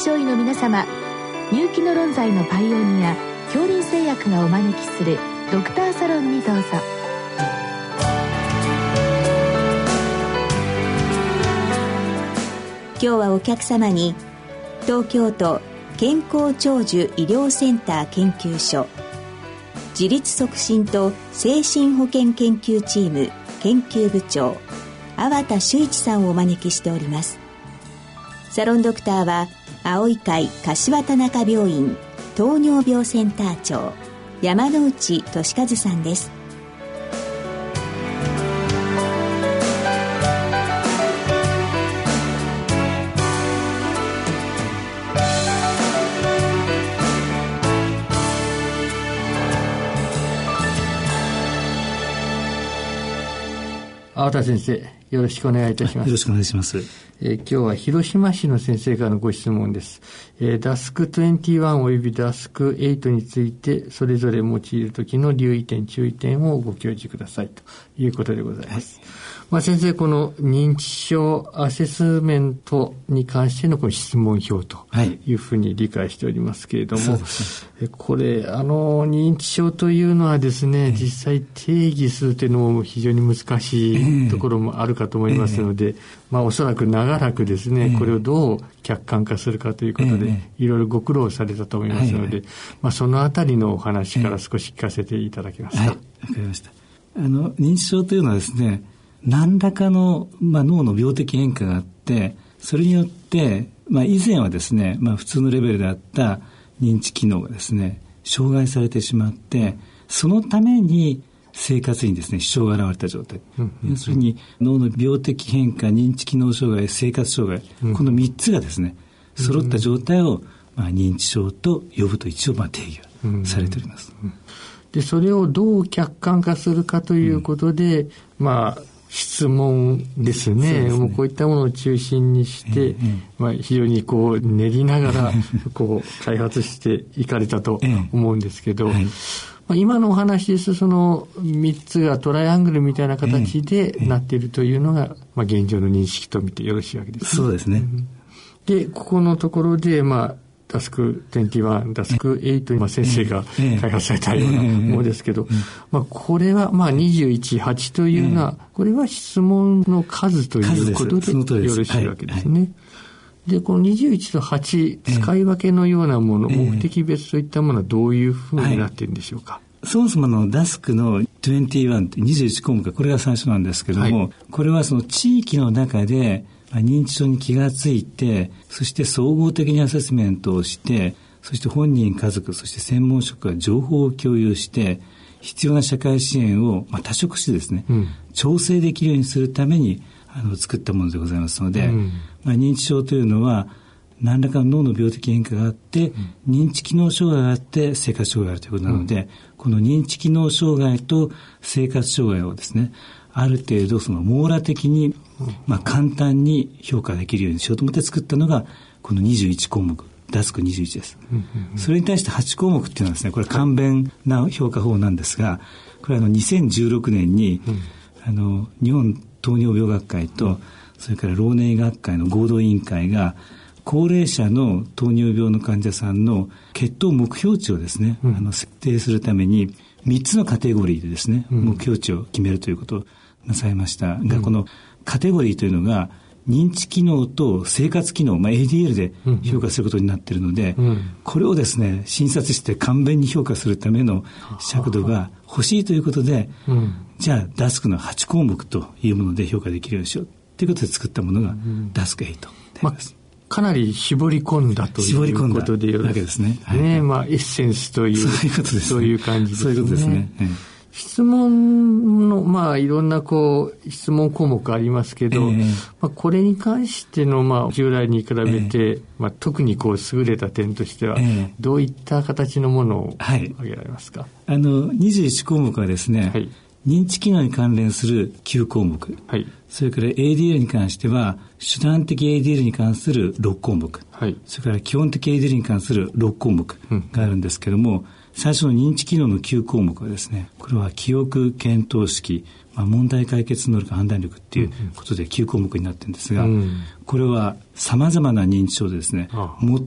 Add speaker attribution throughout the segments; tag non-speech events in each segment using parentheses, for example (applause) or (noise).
Speaker 1: 症医の皆様入気の論剤のパイオニア恐林製薬がお招きするドクターサロンにどうぞ。
Speaker 2: 今日はお客様に東京都健康長寿医療センター研究所自立促進と精神保健研究チーム研究部長粟田修一さんをお招きしております。サロンドクターは葵会柏田中病院糖尿病センター長山内俊和さんです。
Speaker 3: 青田先生、よろしくお願いいたします。
Speaker 4: よろしくお願いします。
Speaker 3: えー、今日は広島市の先生からのご質問です。えー、ダスク21およびダスク8について、それぞれ用いるときの留意点、注意点をご教示くださいということでございます。はいまあ、先生、この認知症アセスメントに関してのこの質問票とい。うふうに理解しておりますけれども、はい、これ、あの、認知症というのはですね、実際定義するというのも非常に難しいところもあるかと思いますので、まあ、おそらく長らくですね、これをどう客観化するかということで、いろいろご苦労されたと思いますので、まあ、そのあたりのお話から少し聞かせていただけますか？はい、わ、か
Speaker 4: りました。あの、認知症というのはですね、何らかの、まあ、脳の病的変化があって、それによって、まあ、以前はですね、まあ、普通のレベルであった認知機能がですね、障害されてしまって、そのために生活にですね、支障が現れた状態。要するに、脳の病的変化、認知機能障害、生活障害、この3つがですね、揃った状態を、まあ、認知症と呼ぶと一応、まあ、定義されております。
Speaker 3: で、それをどう客観化するかということで、うん、まあ、質問ですね。うすね。もうこういったものを中心にして、まあ、非常にこう練りながら (laughs) こう開発していかれたと思うんですけど、まあ、今のお話ですその3つがトライアングルみたいな形でなっているというのが、まあ、現状の認識と見てよろしいわけです
Speaker 4: ね。そうですね。
Speaker 3: で、ここのところで、まあ、ダスク21、ダスク8、まあ、先生が開発されたようなものですけど、まあ、これは、まあ、21、8というのは、これは質問の数ということでよろしいわけですね。で、この21と8、使い分けのようなもの、目的別といったものはどういうふうになっているんでしょうか、
Speaker 4: そもそものダスクの21って21項目、これが最初なんですけども、はい、これはその地域の中で認知症に気がついて、そして総合的にアセスメントをして、そして本人、家族、そして専門職が情報を共有して、必要な社会支援を、まあ、多職種ですね、うん、調整できるようにするためにあの作ったものでございますので、うん、まあ、認知症というのは何らかの脳の病的変化があって、うん、認知機能障害があって生活障害があるということなので、この認知機能障害と生活障害をですねある程度その網羅的に、まあ、簡単に評価できるようにしようと思って作ったのがこの21項目。ダスク21です、それに対して8項目っていうのはですねこれ簡便な評価法なんですがこれあの2016年に、あの日本糖尿病学会と、それから老年医学会の合同委員会が高齢者の糖尿病の患者さんの血糖目標値をですね、うん、あの設定するために3つのカテゴリーでですね、うん、目標値を決めるということをなさいました。が、うん、このカテゴリーというのが認知機能と生活機能、まあ、ADL で評価することになっているので、うん、これをですね診察して簡便に評価するための尺度が欲しいということで、うん、じゃあダスクの8項目というもので評価できるようにしようということで作ったものがダスク8であります。
Speaker 3: かなり絞り込んだということでよろしいですね。ね、まあ、エッセンスという、そういうね、そういう感じですね。そういうことですね。質問の、まあ、いろんな、こう、質問項目ありますけど、えー、まあ、これに関しての、まあ、従来に比べて、えー、まあ、特にこう、優れた点としては、えー、どういった形のものを挙げられますか、
Speaker 4: はい、あの、21項目はですね、はい、認知機能に関連する9項目、はい、それから ADL に関しては、手段的 ADL に関する6項目、はい、それから基本的 ADL に関する6項目があるんですけども、うん最初の認知機能の9項目はですね、これは記憶、検討式、まあ、問題解決能力判断力っていうことで9項目になってるんですが、うん、これはさまざまな認知症でですね、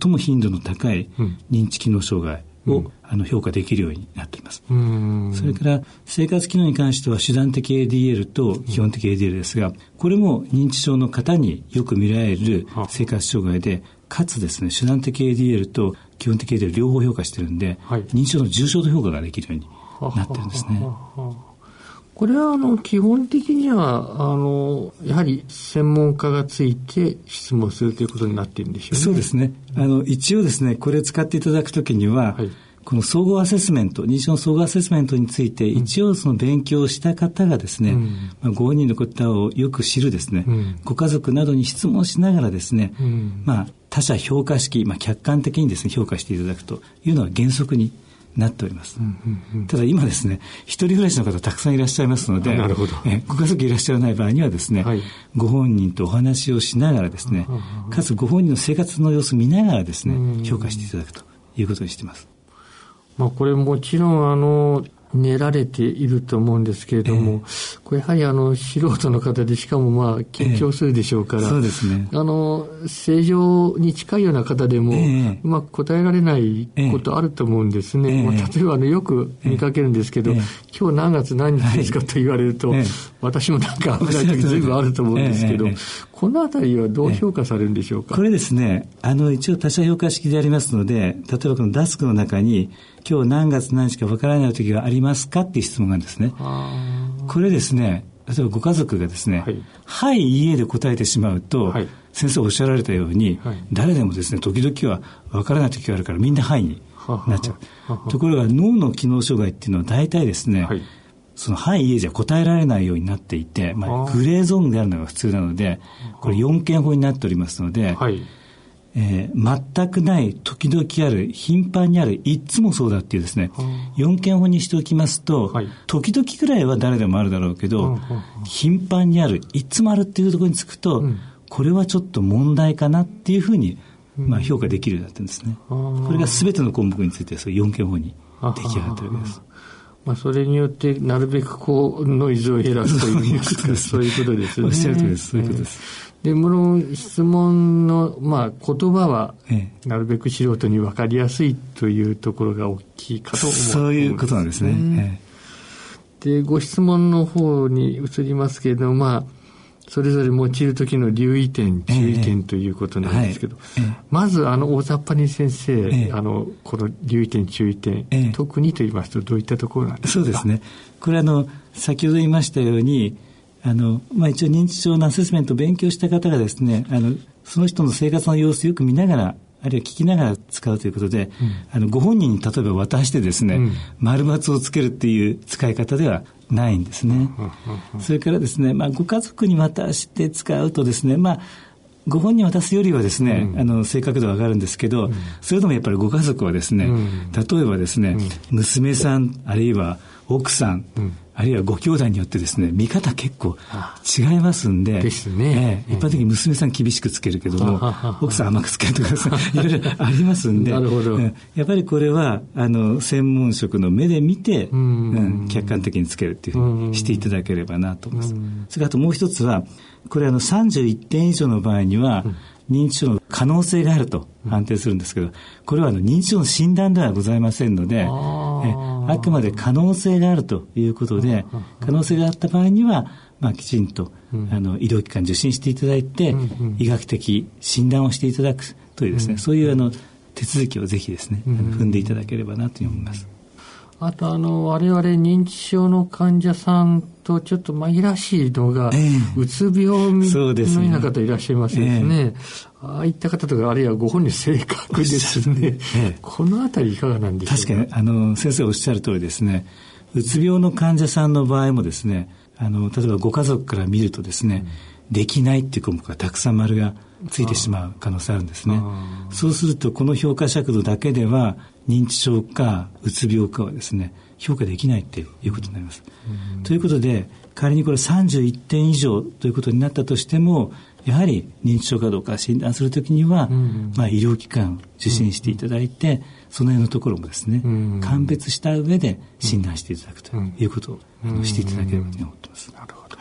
Speaker 4: 最も頻度の高い認知機能障害を、うん、あの評価できるようになっています。それから生活機能に関しては手段的 ADL と基本的 ADL ですが、これも認知症の方によく見られる生活障害で、かつですね、手段的 ADL と基本的 ADL 両方評価してるんで、はい、認知症の重症度評価ができるようになってるんですね。
Speaker 3: これはあの基本的にはあのやはり専門家がついて質問するということになっているんでしょうね。
Speaker 4: そうですね。あの一応ですねこれ使っていただくときには、はい、この総合アセスメント認知症の総合アセスメントについて、一応その勉強した方がですね、うん、まあ、ご本人の方をよく知るですね、うん、ご家族などに質問しながらですね、うん、まあ他者評価式、まあ、客観的にですね評価していただくというのは原則になっております。ただ今ですね、一人暮らしの方たくさんいらっしゃいますので、なるほど。えご家族いらっしゃらない場合にはですね、はい、ご本人とお話をしながらですね、かつご本人の生活の様子を見ながらですね、評価していただくということにしています。
Speaker 3: まあこれもちろんあの、練られていると思うんですけれども、えー、これやはりあの素人の方でしかもまあ緊張するでしょうから、えー、
Speaker 4: そうですね、
Speaker 3: あの正常に近いような方でも、えー、うまく答えられないことあると思うんですね、まあ、例えばあのよく見かけるんですけど、今日何月何日ですかと言われると、私もなんか危ない時ずいぶんあると思うんですけど、このあたりはどう評価されるんでしょうか、
Speaker 4: これですね。あの一応他者評価式でありますので例えばこのダスクの中に今日何月何日かわからない時がありますかっていう質問があるんですね。これですね、例えばご家族がですね、はい、はい、家で答えてしまうと、はい、先生おっしゃられたように、はい、誰でもですね、時々はわからない時があるからみんなはいになっちゃう。ところが脳の機能障害っていうのは大体ですね、そのはい、家じゃ答えられないようになっていて、まあ、グレーゾーンであるのが普通なので、これ4件法になっておりますので、はい。えー、全くない、時々ある、頻繁にある、いつもそうだっていうですね、4件法にしておきますと、はい、時々くらいは誰でもあるだろうけど、頻繁にある、いつもあるっていうところにつくと、うん、これはちょっと問題かなっていうふうに、まあ、評価できるようになってるんですね。これが全ての項目について、そう4件法に出来上がってるわけです。
Speaker 3: まあ、それによってなるべくこうノイズを減らすという (laughs) そういうことですね。おっしゃるとりです。そういうことです。で、無論質問の、まあ、言葉は、なるべく素人に分かりやすいというところが大きいかと思う
Speaker 4: そういうことなんですね。
Speaker 3: で、ご質問の方に移りますけれども、まあ、それぞれ用いる時の留意点、注意点ということなんですけど、えーはいまず、あの、大雑把に先生、えー、あの、この留意点、注意点、特にと言いますと、どういったところなんですか？
Speaker 4: そうですね。これ、あの、先ほど言いましたように、あの、まあ、一応認知症のアセスメントを勉強した方がですね、あの、その人の生活の様子をよく見ながら、あるいは聞きながら使うということで、うん、あのご本人に例えば渡してですね、うん、丸抜をつけるっていう使い方ではないんですね。それからですね、まあ、ご家族に渡して使うとですね、まあ、ご本人渡すよりはですね、うん、あの、正確度は上がるんですけど、うん、それでもやっぱりご家族はですね、うん、例えばですね、娘さん、あるいは奥さん、あるいはご兄弟によってですね、見方結構違いますんで、
Speaker 3: ですね、
Speaker 4: えー、一般的に娘さん厳しくつけるけども、奥さん甘くつけるとかいろいろありますんで、(laughs) なるほど、やっぱりこれは、あの、専門職の目で見て、うん、客観的につけるっていうふうにしていただければなと思います。それからあともう一つは、これあの31点以上の場合には、認知症の可能性があると判定するんですけど、これはあの認知症の診断ではございませんので、あくまで可能性があるということで、可能性があった場合には、まあ、きちんと、あの医療機関受診していただいて、医学的診断をしていただくというですね、そういうあの手続きをぜひですね、踏んでいただければなと思います。
Speaker 3: あとあの、我々認知症の患者さんとちょっと紛らしいのが、えー、うつ病のような方いらっしゃいますですね。えー、ああいった方とか、あるいはご本人正確ですね。えー、このあたりいかがなんでしょうか？
Speaker 4: 確かに、あの、先生おっしゃる通りですね、うつ病の患者さんの場合もですね、あの、例えばご家族から見るとですね、うん、できないっていう項目がたくさん丸がついてしまう可能性あるんですね。そうすると、この評価尺度だけでは、認知症かうつ病かはですね評価できないっていうことになります。ということで仮にこれ31点以上ということになったとしてもやはり認知症かどうか診断するときには、まあ、医療機関受診していただいて、その辺のところもですね、鑑別した上で診断していただくということを、うん、していただければと思ってます。なるほど。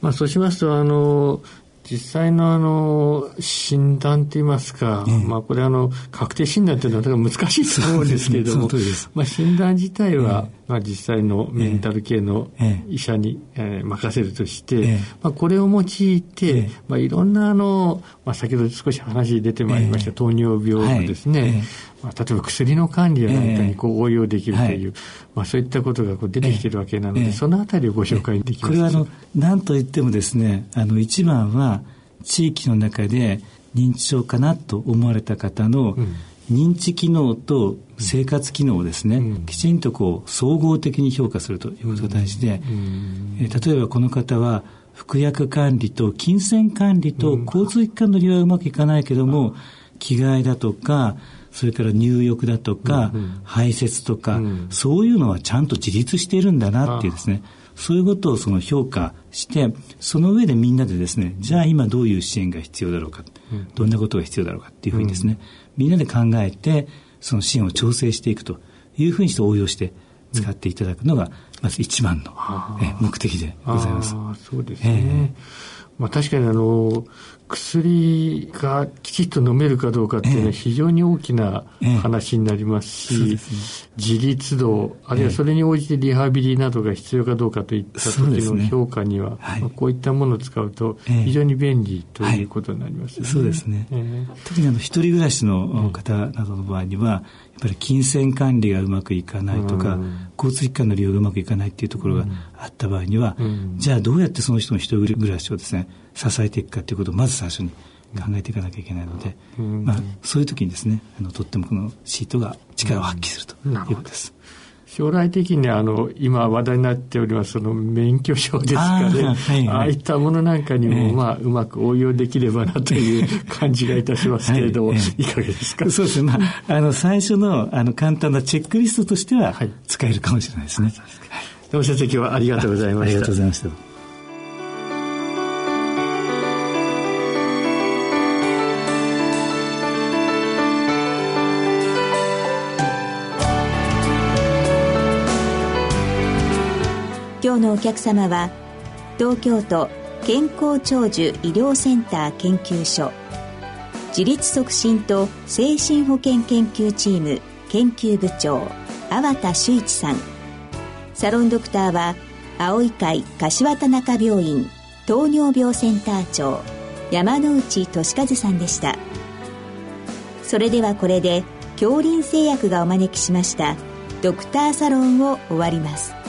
Speaker 3: まあ、そうしますと、あの、実際のあの診断といいますか、ええ、まあこれあの確定診断というのは難しいと思うんですけれども、まあ診断自体は、え、まあ実際のメンタル系の医者に、えー、任せるとして、まあこれを用いて、まあいろんなあの、まあ先ほど少し話出てまいりました、糖尿病ですね、まあ、例えば薬の管理や何かにこう応用できるという、えーはい、まあ、そういったことがこう出てきているわけなので、えー、そのあたりをご紹介できますか、
Speaker 4: これはあの何と言ってもですねあの一番は地域の中で認知症かなと思われた方の認知機能と生活機能をですね、うん、きちんとこう総合的に評価するということが大事で、うん、えー、例えばこの方は服薬管理と金銭管理と交通機関の利用はうまくいかないけども、着替えだとかそれから入浴だとか、排泄とか、うん、そういうのはちゃんと自立しているんだなっていうですね、そういうことをその評価して、その上でみんなでですね、じゃあ今どういう支援が必要だろうか、うん、どんなことが必要だろうかっていうふうにですね、みんなで考えて、その支援を調整していくというふうにして応用して使っていただくのが、まず一番の、え目的でございます。
Speaker 3: そうですね。えーまあ、確かにあの薬がきちっと飲めるかどうかっていうのは非常に大きな話になりますし、自立度、あるいはそれに応じてリハビリなどが必要かどうかといった時の評価には、まあ、こういったものを使うと非常に便利ということになりますね。
Speaker 4: そうですね。特にあの一人暮らしの方などの場合には、ぱり金銭管理がうまくいかないとか、うん、交通機関の利用がうまくいかないっていうところがあった場合には、うん、じゃあどうやってその人の一人暮らしをですね支えていくかということをまず最初に考えていかなきゃいけないので、うん、まあ、そういう時にですねあのとってもこのシートが力を発揮するということです。
Speaker 3: 将来的にあの今話題になっておりますその免許証ですかね。あはいはい、ああいったものなんかにも、まあ、うまく応用できればなという感じがいたしますけれども、はい、いかがですか？
Speaker 4: そうです。ね、まあ、あの最初のあの簡単なチェックリストとしては使えるかもしれないですね。
Speaker 3: どうも先生今日はありがとうございました。あり
Speaker 4: がとうございました。
Speaker 2: のお客様は東京都健康長寿医療センター研究所自立促進と精神保健研究チーム研究部長粟田修一さん。サロンドクターは青い会柏田中病院糖尿病センター長山内俊和さんでした。それではこれで恐林製薬がお招きしましたドクターサロンを終わります。